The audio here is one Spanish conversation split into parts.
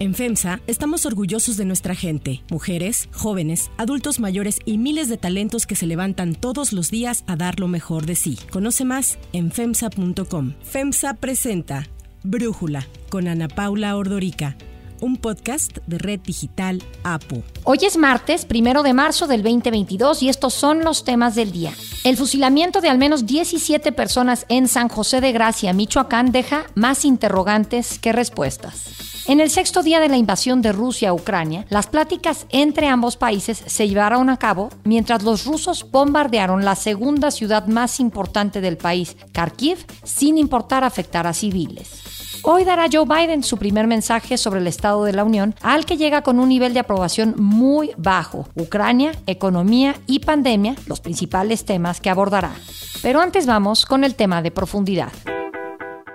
En FEMSA estamos orgullosos de nuestra gente, mujeres, jóvenes, adultos mayores y miles de talentos que se levantan todos los días a dar lo mejor de sí. Conoce más en FEMSA.com. FEMSA presenta Brújula con Ana Paula Ordorica un podcast de Red Digital APO. Hoy es martes, primero de marzo del 2022, y estos son los temas del día. El fusilamiento de al menos 17 personas en San José de Gracia, Michoacán, deja más interrogantes que respuestas. En el sexto día de la invasión de Rusia a Ucrania, las pláticas entre ambos países se llevaron a cabo mientras los rusos bombardearon la segunda ciudad más importante del país, Kharkiv, sin importar afectar a civiles. Hoy dará Joe Biden su primer mensaje sobre el Estado de la Unión, al que llega con un nivel de aprobación muy bajo. Ucrania, economía y pandemia, los principales temas que abordará. Pero antes vamos con el tema de profundidad.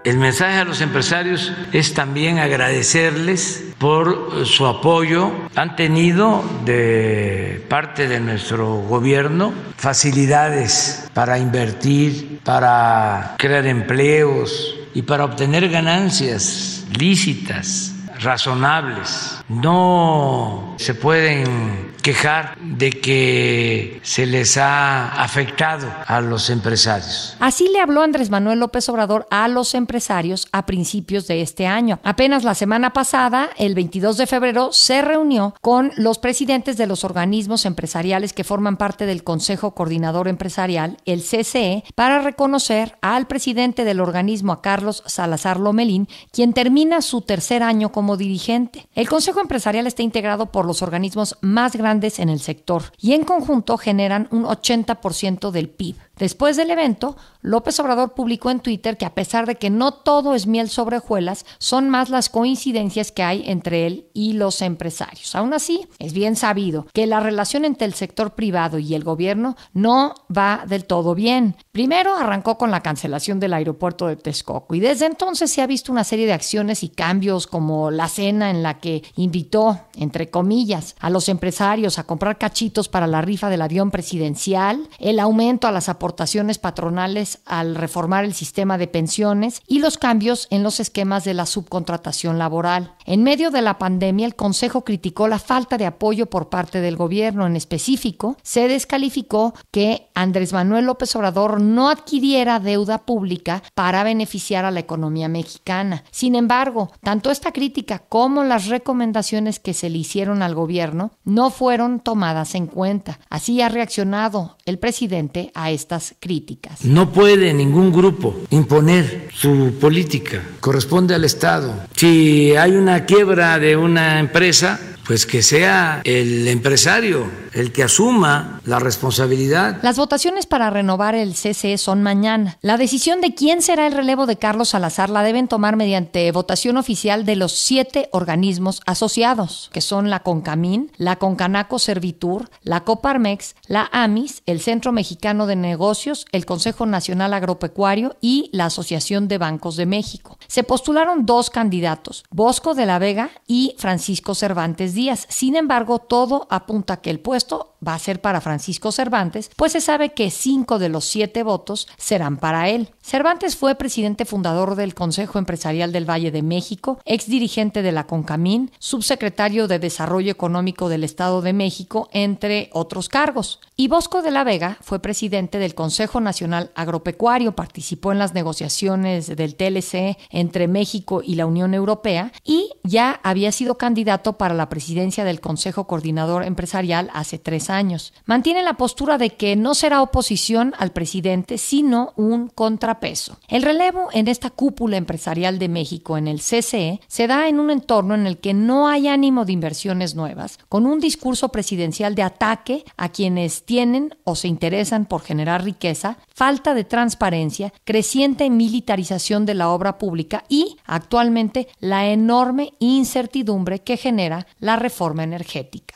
El mensaje a los empresarios es también agradecerles por su apoyo. Han tenido de parte de nuestro gobierno facilidades para invertir, para crear empleos, y para obtener ganancias lícitas, razonables. No se pueden quejar de que se les ha afectado a los empresarios. Así le habló Andrés Manuel López Obrador a los empresarios a principios de este año. Apenas la semana pasada, el 22 de febrero, se reunió con los presidentes de los organismos empresariales que forman parte del Consejo Coordinador Empresarial, el CCE, para reconocer al presidente del organismo, a Carlos Salazar Lomelín, quien termina su tercer año como dirigente. El Consejo Empresarial está integrado por los organismos más grandes en el sector y en conjunto generan un 80% del PIB. Después del evento, López Obrador publicó en Twitter que a pesar de que no todo es miel sobre hojuelas, son más las coincidencias que hay entre él y los empresarios. Aún así, es bien sabido que la relación entre el sector privado y el gobierno no va del todo bien. Primero arrancó con la cancelación del aeropuerto de Texcoco y desde entonces se ha visto una serie de acciones y cambios como la cena en la que invitó, entre comillas, a los empresarios a comprar cachitos para la rifa del avión presidencial, el aumento a las aportaciones aportaciones patronales al reformar el sistema de pensiones y los cambios en los esquemas de la subcontratación laboral. En medio de la pandemia, el Consejo criticó la falta de apoyo por parte del gobierno. En específico, se descalificó que Andrés Manuel López Obrador no adquiriera deuda pública para beneficiar a la economía mexicana. Sin embargo, tanto esta crítica como las recomendaciones que se le hicieron al gobierno no fueron tomadas en cuenta. Así ha reaccionado el presidente a esta críticas. No puede ningún grupo imponer su política, corresponde al Estado. Si hay una quiebra de una empresa, pues que sea el empresario el que asuma la responsabilidad. Las votaciones para renovar el CCE son mañana. La decisión de quién será el relevo de Carlos Salazar la deben tomar mediante votación oficial de los siete organismos asociados, que son la CONCAMIN, la CONCANACO Servitur, la COPARMEX, la AMIS, el Centro Mexicano de Negocios, el Consejo Nacional Agropecuario y la Asociación de Bancos de México. Se postularon dos candidatos, Bosco de la Vega y Francisco Cervantes días. Sin embargo, todo apunta que el puesto va a ser para Francisco Cervantes, pues se sabe que cinco de los siete votos serán para él. Cervantes fue presidente fundador del Consejo Empresarial del Valle de México, ex dirigente de la CONCAMIN, subsecretario de Desarrollo Económico del Estado de México, entre otros cargos. Y Bosco de la Vega fue presidente del Consejo Nacional Agropecuario, participó en las negociaciones del TLC entre México y la Unión Europea y ya había sido candidato para la presidencia del Consejo Coordinador Empresarial hace tres años. Mantiene la postura de que no será oposición al presidente, sino un contrapeso. El relevo en esta cúpula empresarial de México en el CCE se da en un entorno en el que no hay ánimo de inversiones nuevas, con un discurso presidencial de ataque a quienes tienen o se interesan por generar riqueza, falta de transparencia, creciente militarización de la obra pública y, actualmente, la enorme incertidumbre que genera la reforma energética.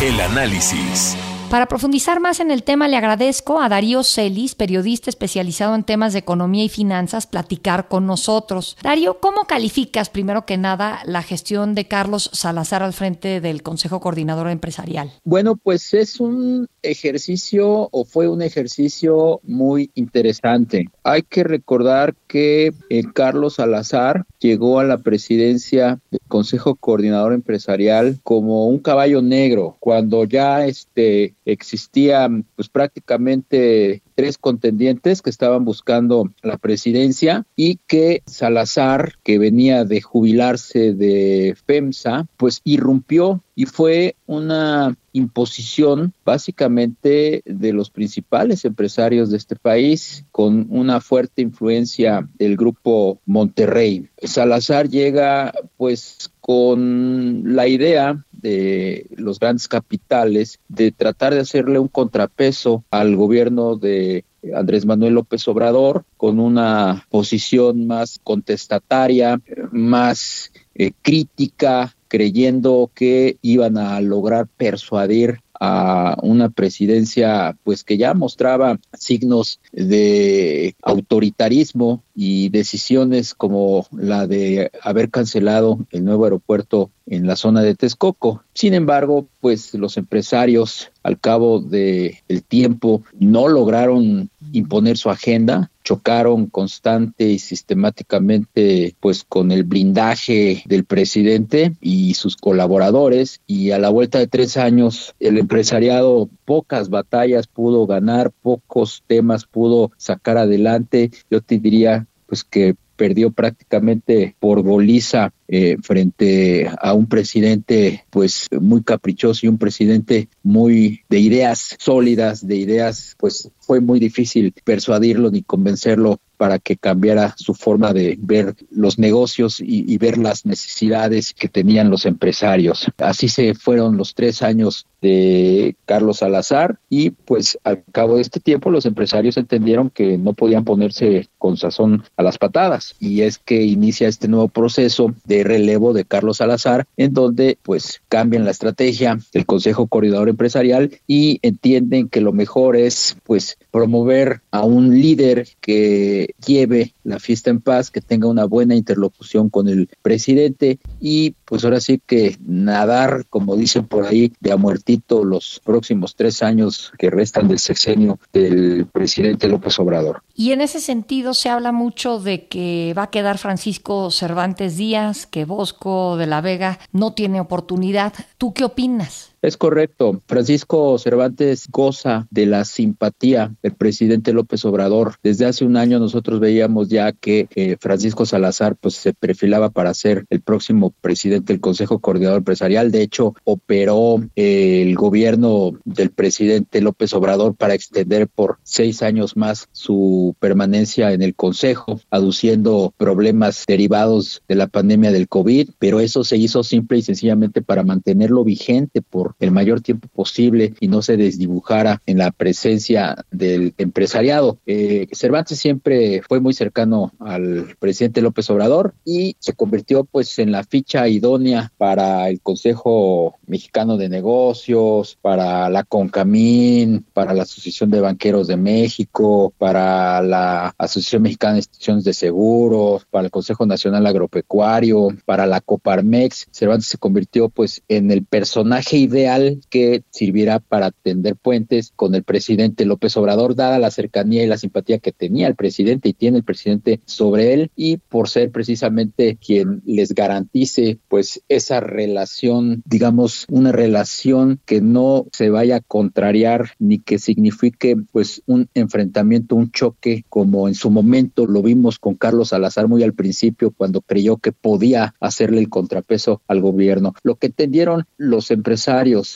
El análisis. Para profundizar más en el tema, le agradezco a Darío Celis, periodista especializado en temas de economía y finanzas, platicar con nosotros. Darío, ¿cómo calificas, primero que nada, la gestión de Carlos Salazar al frente del Consejo Coordinador Empresarial? Bueno, pues es un ejercicio o fue un ejercicio muy interesante. Hay que recordar que eh, Carlos Salazar llegó a la presidencia del Consejo Coordinador Empresarial como un caballo negro, cuando ya este existían pues prácticamente tres contendientes que estaban buscando la presidencia y que Salazar, que venía de jubilarse de FEMSA, pues irrumpió y fue una imposición básicamente de los principales empresarios de este país con una fuerte influencia del grupo Monterrey. Salazar llega pues con la idea de los grandes capitales de tratar de hacerle un contrapeso al gobierno de Andrés Manuel López Obrador con una posición más contestataria, más eh, crítica, creyendo que iban a lograr persuadir a una presidencia pues que ya mostraba signos de autoritarismo y decisiones como la de haber cancelado el nuevo aeropuerto en la zona de Texcoco. Sin embargo, pues los empresarios al cabo del el tiempo no lograron imponer su agenda, chocaron constante y sistemáticamente pues con el blindaje del presidente y sus colaboradores y a la vuelta de tres años el empresariado pocas batallas pudo ganar, pocos temas pudo sacar adelante. Yo te diría pues que perdió prácticamente por goliza eh, frente a un presidente pues muy caprichoso y un presidente muy de ideas sólidas, de ideas pues fue muy difícil persuadirlo ni convencerlo para que cambiara su forma de ver los negocios y, ver las necesidades que tenían los empresarios. Así se fueron los tres años de Carlos Salazar y pues al cabo de este tiempo los empresarios entendieron que no podían ponerse con sazón a las patadas y es que inicia este nuevo proceso de relevo de Carlos Salazar en donde pues cambian la estrategia del Consejo Coordinador Empresarial y entienden que lo mejor es pues promover a un líder que lleve la fiesta en paz, que tenga una buena interlocución con el presidente y pues ahora sí que nadar, como dicen por ahí, de a muertito los próximos tres años que restan del sexenio del presidente López Obrador. Y en ese sentido se habla mucho de que va a quedar Francisco Cervantes Díaz, que Bosco de la Vega no tiene oportunidad. ¿Tú qué opinas? Es correcto. Francisco Cervantes goza de la simpatía del presidente López Obrador. Desde hace un año nosotros veíamos ya que eh, Francisco Salazar pues se perfilaba para ser el próximo presidente del Consejo Coordinador Empresarial. De hecho, operó eh, el gobierno del presidente López Obrador para extender por seis años más su permanencia en el Consejo, aduciendo problemas derivados de la pandemia del COVID, pero eso se hizo simple y sencillamente para mantenerlo vigente por el mayor tiempo posible y no se desdibujara en la presencia del empresariado. Eh, Cervantes siempre fue muy cercano al presidente López Obrador y se convirtió pues en la ficha idónea para el Consejo Mexicano de Negocios, para la CONCAMIN, para la Asociación de Banqueros de México, para la Asociación Mexicana de Instituciones de Seguros, para el Consejo Nacional Agropecuario, para la Coparmex. Cervantes se convirtió pues en el personaje ideal que sirviera para tender puentes con el presidente López Obrador, dada la cercanía y la simpatía que tenía el presidente y tiene el presidente sobre él, y por ser precisamente quien les garantice pues esa relación, digamos, una relación que no se vaya a contrariar ni que signifique pues un enfrentamiento, un choque, como en su momento lo vimos con Carlos Salazar muy al principio, cuando creyó que podía hacerle el contrapeso al gobierno. Lo que entendieron los empresarios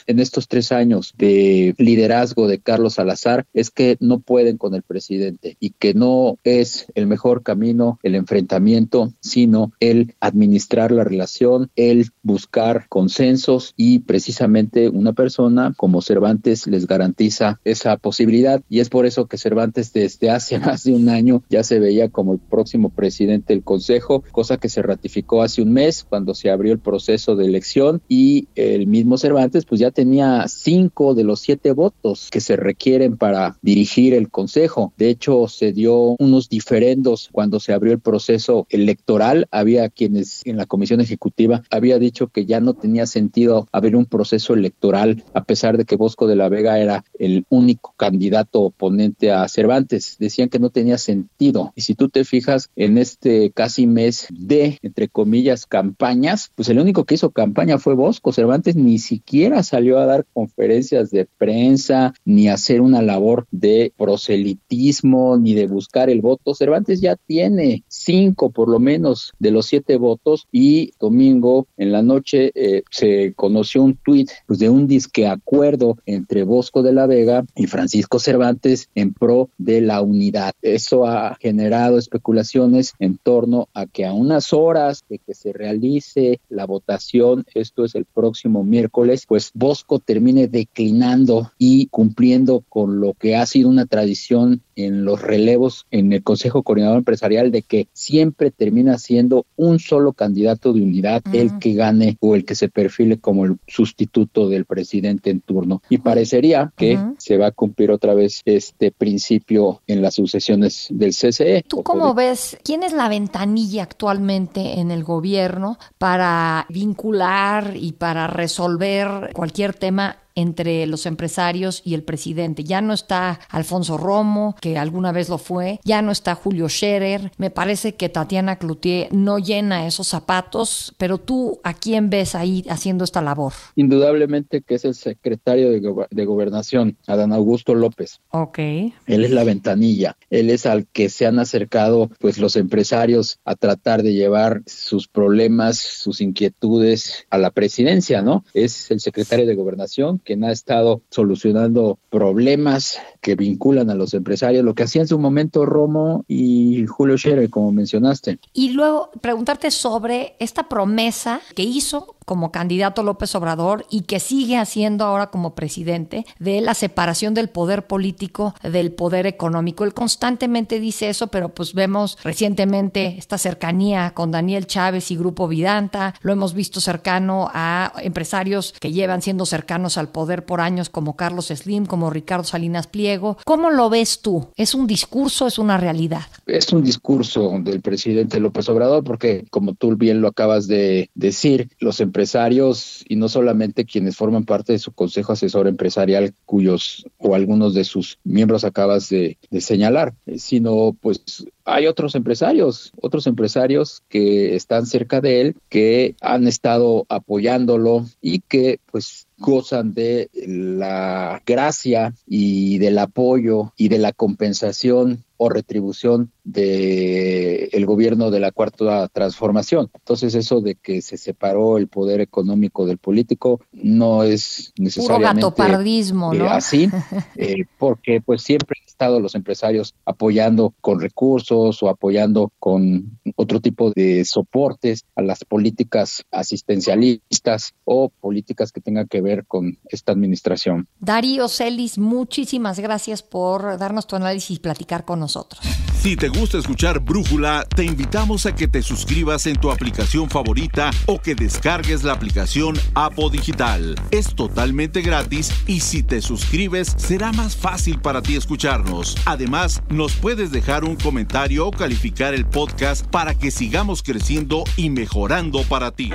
en estos tres años de liderazgo de Carlos Salazar es que no pueden con el presidente y que no es el mejor camino el enfrentamiento, sino el administrar la relación, el buscar consensos y precisamente una persona como Cervantes les garantiza esa posibilidad. Y es por eso que Cervantes desde hace más de un año ya se veía como el próximo presidente del Consejo, cosa que se ratificó hace un mes cuando se abrió el proceso de elección y el mismo Cervantes pues ya tenía cinco de los siete votos que se requieren para dirigir el Consejo. De hecho, se dio unos diferendos cuando se abrió el proceso electoral. Había quienes en la Comisión Ejecutiva había dicho que ya no tenía sentido abrir un proceso electoral a pesar de que Bosco de la Vega era el único candidato oponente a Cervantes. Decían que no tenía sentido. Y si tú te fijas en este casi mes de, entre comillas, campañas, pues el único que hizo campaña fue Bosco. Cervantes ni siquiera salió a dar conferencias de prensa, ni a hacer una labor de proselitismo, ni de buscar el voto. Cervantes ya tiene cinco por lo menos de los siete votos y domingo en la noche eh, se conoció un tuit pues, de un disque acuerdo entre Bosco de la Vega y Francisco Cervantes en pro de la unidad. Eso ha generado especulaciones en torno a que a unas horas de que se realice la votación, esto es el próximo miércoles, pues Bosco termine declinando y cumpliendo con lo que ha sido una tradición en los relevos en el Consejo Coordinador Empresarial de que siempre termina siendo un solo candidato de unidad el que gane o el que se perfile como el sustituto del presidente en turno. Y parecería que se va a cumplir otra vez este principio en las sucesiones del CCE. ¿Tú cómo ves quién es la ventanilla actualmente en el gobierno para vincular y para resolver cualquier tema entre los empresarios y el presidente. Ya no está Alfonso Romo, que alguna vez lo fue, ya no está Julio Scherer. Me parece que Tatiana Cloutier no llena esos zapatos, pero tú, ¿a quién ves ahí haciendo esta labor? Indudablemente que es el secretario de, Gobernación, Adán Augusto López. Ok. Él es la ventanilla, él es al que se han acercado pues los empresarios a tratar de llevar sus problemas, sus inquietudes a la presidencia, ¿no? Es el secretario de Gobernación quien ha estado solucionando problemas que vinculan a los empresarios, lo que hacía en su momento Romo y Julio Scherer, como mencionaste. Y luego preguntarte sobre esta promesa que hizo como candidato López Obrador y que sigue haciendo ahora como presidente de la separación del poder político del poder económico. Él constantemente dice eso, pero pues vemos recientemente esta cercanía con Daniel Chávez y Grupo Vidanta, lo hemos visto cercano a empresarios que llevan siendo cercanos al poder por años como Carlos Slim, como Ricardo Salinas Pliego. ¿Cómo lo ves tú? ¿Es un discurso, es una realidad? Es un discurso del presidente López Obrador porque, como tú bien lo acabas de decir, los empresarios empresarios y no solamente quienes forman parte de su consejo asesor empresarial cuyos o algunos de sus miembros acabas de, de señalar, eh, sino pues hay otros empresarios, otros empresarios que están cerca de él, que han estado apoyándolo y que pues gozan de la gracia y del apoyo y de la compensación o retribución del el gobierno de la cuarta transformación. Entonces eso de que se separó el poder económico del político no es necesariamente Puro así, eh, porque pues siempre estado los empresarios apoyando con recursos o apoyando con otro tipo de soportes a las políticas asistencialistas o políticas que tengan que ver con esta administración. Darío Celis, muchísimas gracias por darnos tu análisis y platicar con nosotros. Si te gusta escuchar Brújula, te invitamos a que te suscribas en tu aplicación favorita o que descargues la aplicación Apo Digital. Es totalmente gratis y si te suscribes será más fácil para ti Además, nos puedes dejar un comentario o calificar el podcast para que sigamos creciendo y mejorando para ti.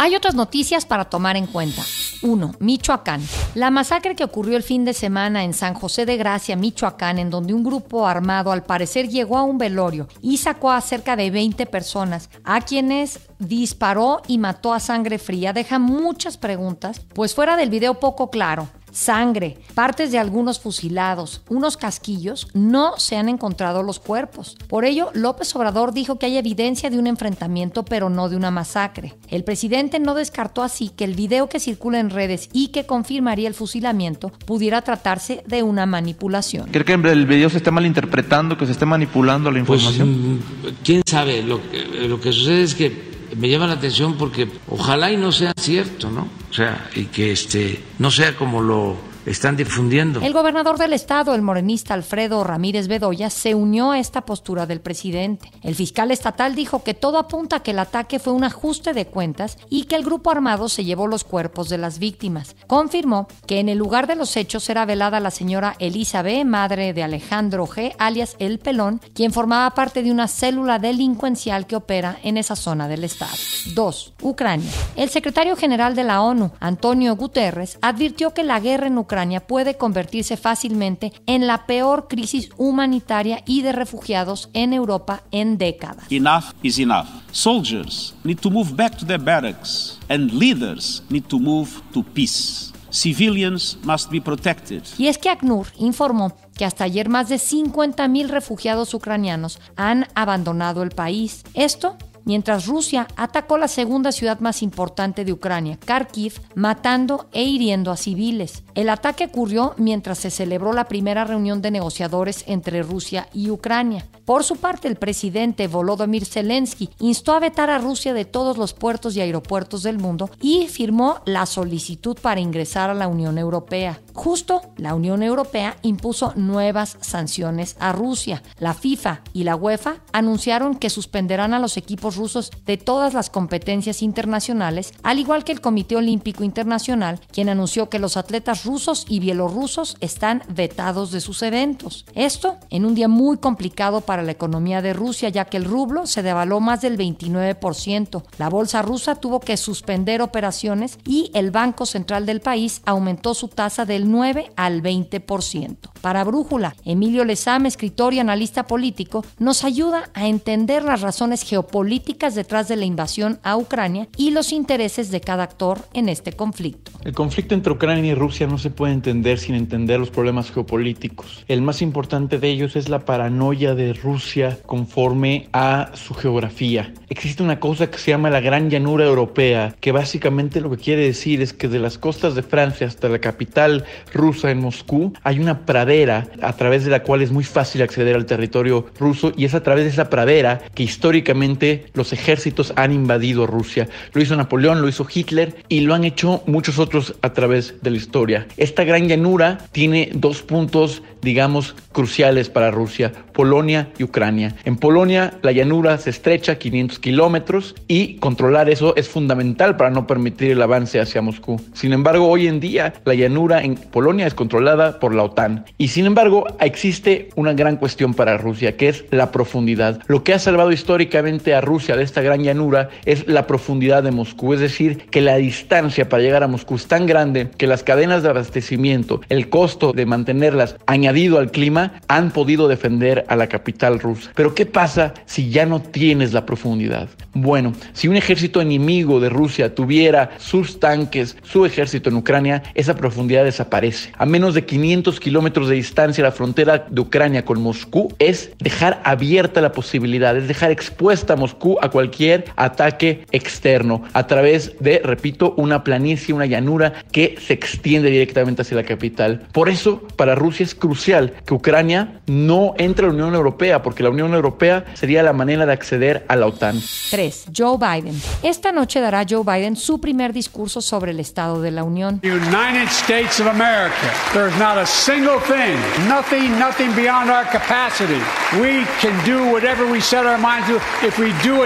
Hay otras noticias para tomar en cuenta. 1. Michoacán. La masacre que ocurrió el fin de semana en San José de Gracia, Michoacán, en donde un grupo armado al parecer llegó a un velorio y sacó a cerca de 20 personas, a quienes disparó y mató a sangre fría, deja muchas preguntas, pues fuera del video poco claro sangre, partes de algunos fusilados, unos casquillos, no se han encontrado los cuerpos. Por ello, López Obrador dijo que hay evidencia de un enfrentamiento, pero no de una masacre. El presidente no descartó así que el video que circula en redes y que confirmaría el fusilamiento pudiera tratarse de una manipulación. ¿Cree que el video se está malinterpretando, que se esté manipulando la pues, información? Pues, ¿Quién sabe? Lo, lo que sucede es que me llama la atención porque ojalá y no sea cierto, ¿no? O sea, y que este no sea como lo están difundiendo. El gobernador del estado, el morenista Alfredo Ramírez Bedoya, se unió a esta postura del presidente. El fiscal estatal dijo que todo apunta a que el ataque fue un ajuste de cuentas y que el grupo armado se llevó los cuerpos de las víctimas. Confirmó que en el lugar de los hechos era velada la señora Elisa B., madre de Alejandro G., alias El Pelón, quien formaba parte de una célula delincuencial que opera en esa zona del estado. 2. Ucrania. El secretario general de la ONU, Antonio Guterres, advirtió que la guerra en Ucrania puede convertirse fácilmente en la peor crisis humanitaria y de refugiados en Europa en décadas. Enough is enough. Soldiers need to move back to their barracks and leaders need to move to peace. Civilians must be protected. Y es que ACNUR informó que hasta ayer más de 50.000 refugiados ucranianos han abandonado el país. Esto mientras Rusia atacó la segunda ciudad más importante de Ucrania, Kharkiv, matando e hiriendo a civiles. El ataque ocurrió mientras se celebró la primera reunión de negociadores entre Rusia y Ucrania. Por su parte, el presidente Volodymyr Zelensky instó a vetar a Rusia de todos los puertos y aeropuertos del mundo y firmó la solicitud para ingresar a la Unión Europea. Justo, la Unión Europea impuso nuevas sanciones a Rusia. La FIFA y la UEFA anunciaron que suspenderán a los equipos rusos de todas las competencias internacionales, al igual que el Comité Olímpico Internacional, quien anunció que los atletas rusos y bielorrusos están vetados de sus eventos. Esto en un día muy complicado para la economía de Rusia, ya que el rublo se devaló más del 29%. La bolsa rusa tuvo que suspender operaciones y el Banco Central del país aumentó su tasa del 9 al 20%. Para Brújula, Emilio Lezama, escritor y analista político, nos ayuda a entender las razones geopolíticas detrás de la invasión a Ucrania y los intereses de cada actor en este conflicto. El conflicto entre Ucrania y Rusia no se puede entender sin entender los problemas geopolíticos. El más importante de ellos es la paranoia de Rusia conforme a su geografía. Existe una cosa que se llama la Gran Llanura Europea, que básicamente lo que quiere decir es que de las costas de Francia hasta la capital rusa en Moscú hay una pradera a través de la cual es muy fácil acceder al territorio ruso y es a través de esa pradera que históricamente los ejércitos han invadido Rusia. Lo hizo Napoleón, lo hizo Hitler y lo han hecho muchos otros a través de la historia. Esta gran llanura tiene dos puntos, digamos, cruciales para Rusia, Polonia y Ucrania. En Polonia la llanura se estrecha 500 kilómetros y controlar eso es fundamental para no permitir el avance hacia Moscú. Sin embargo, hoy en día la llanura en Polonia es controlada por la OTAN. Y sin embargo, existe una gran cuestión para Rusia, que es la profundidad. Lo que ha salvado históricamente a Rusia de esta gran llanura es la profundidad de Moscú, es decir, que la distancia para llegar a Moscú es tan grande que las cadenas de abastecimiento, el costo de mantenerlas añadido al clima, han podido defender a la capital rusa. Pero ¿qué pasa si ya no tienes la profundidad? Bueno, si un ejército enemigo de Rusia tuviera sus tanques, su ejército en Ucrania, esa profundidad desaparece. A menos de 500 kilómetros de distancia, la frontera de Ucrania con Moscú es dejar abierta la posibilidad, es dejar expuesta a Moscú a cualquier ataque externo a través de, repito, una planicie, una llanura que se extiende directamente hacia la capital. Por eso, para Rusia es crucial que Ucrania no entre a la Unión Europea, porque la Unión Europea sería la manera de acceder a la OTAN. 3. Joe Biden. Esta noche dará Joe Biden su primer discurso sobre el Estado de la Unión. United States of America. There's not a single thing, nothing, nothing beyond our capacity. We can do whatever we set our minds to if we do.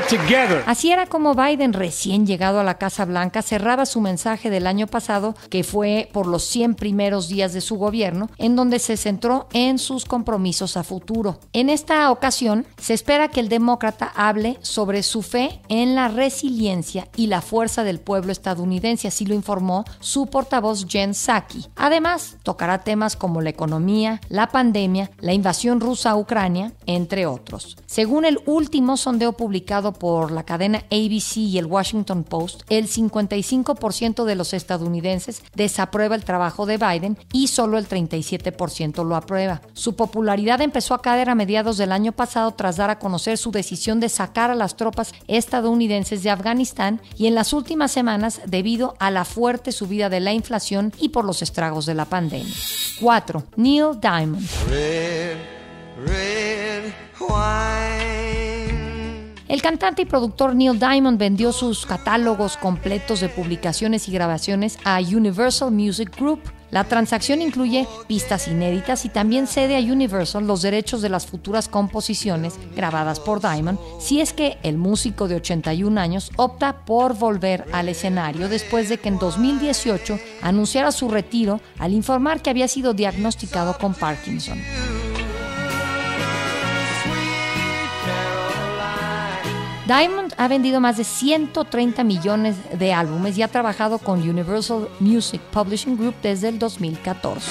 Así era como Biden, recién llegado a la Casa Blanca, cerraba su mensaje del año pasado, que fue por los 100 primeros días de su gobierno, en donde se centró en sus compromisos a futuro. En esta ocasión, se espera que el demócrata hable sobre su fe en la resiliencia y la fuerza del pueblo estadounidense, así lo informó su portavoz Jen Psaki. Además, tocará temas como la economía, la pandemia, la invasión rusa a Ucrania, entre otros. Según el último sondeo publicado por la cadena ABC y el Washington Post, el 55% de los estadounidenses desaprueba el trabajo de Biden y solo el 37% lo aprueba. Su popularidad empezó a caer a mediados del año pasado tras dar a conocer su decisión de sacar a las tropas estadounidenses de Afganistán y en las últimas semanas debido a la fuerte subida de la inflación y por los estragos de la pandemia. 4. Neil Diamond. El cantante y productor Neil Diamond vendió sus catálogos completos de publicaciones y grabaciones a Universal Music Group La transacción incluye pistas inéditas y también cede a Universal los derechos de las futuras composiciones grabadas por Diamond si es que el músico de 81 años opta por volver al escenario después de que en 2018 anunciara su retiro al informar que había sido diagnosticado con Parkinson. Diamond ha vendido más de 130 millones de álbumes y ha trabajado con Universal Music Publishing Group desde el 2014.